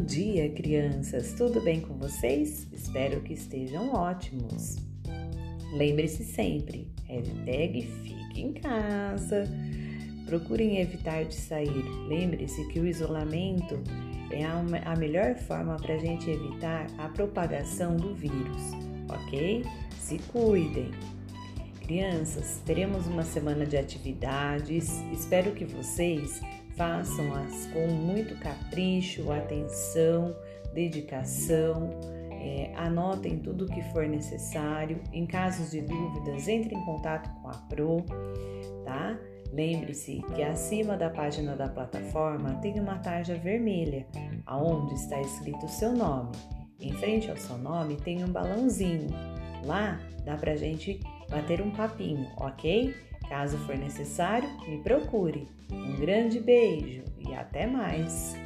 dia, crianças! Tudo bem com vocês? Espero que estejam ótimos. Lembre-se sempre, hashtag fique em casa. Procurem evitar de sair. Lembre-se que o isolamento é a melhor forma para a gente evitar a propagação do vírus, ok? Se cuidem! Crianças, teremos uma semana de atividades. Espero que vocês façam-as com muito capricho, atenção, dedicação. É, anotem tudo o que for necessário. Em casos de dúvidas, entre em contato com a Pro, tá? Lembre-se que acima da página da plataforma tem uma tarja vermelha, aonde está escrito o seu nome. Em frente ao seu nome tem um balãozinho. Lá dá pra gente bater um papinho, ok? Caso for necessário, me procure. Um grande beijo e até mais!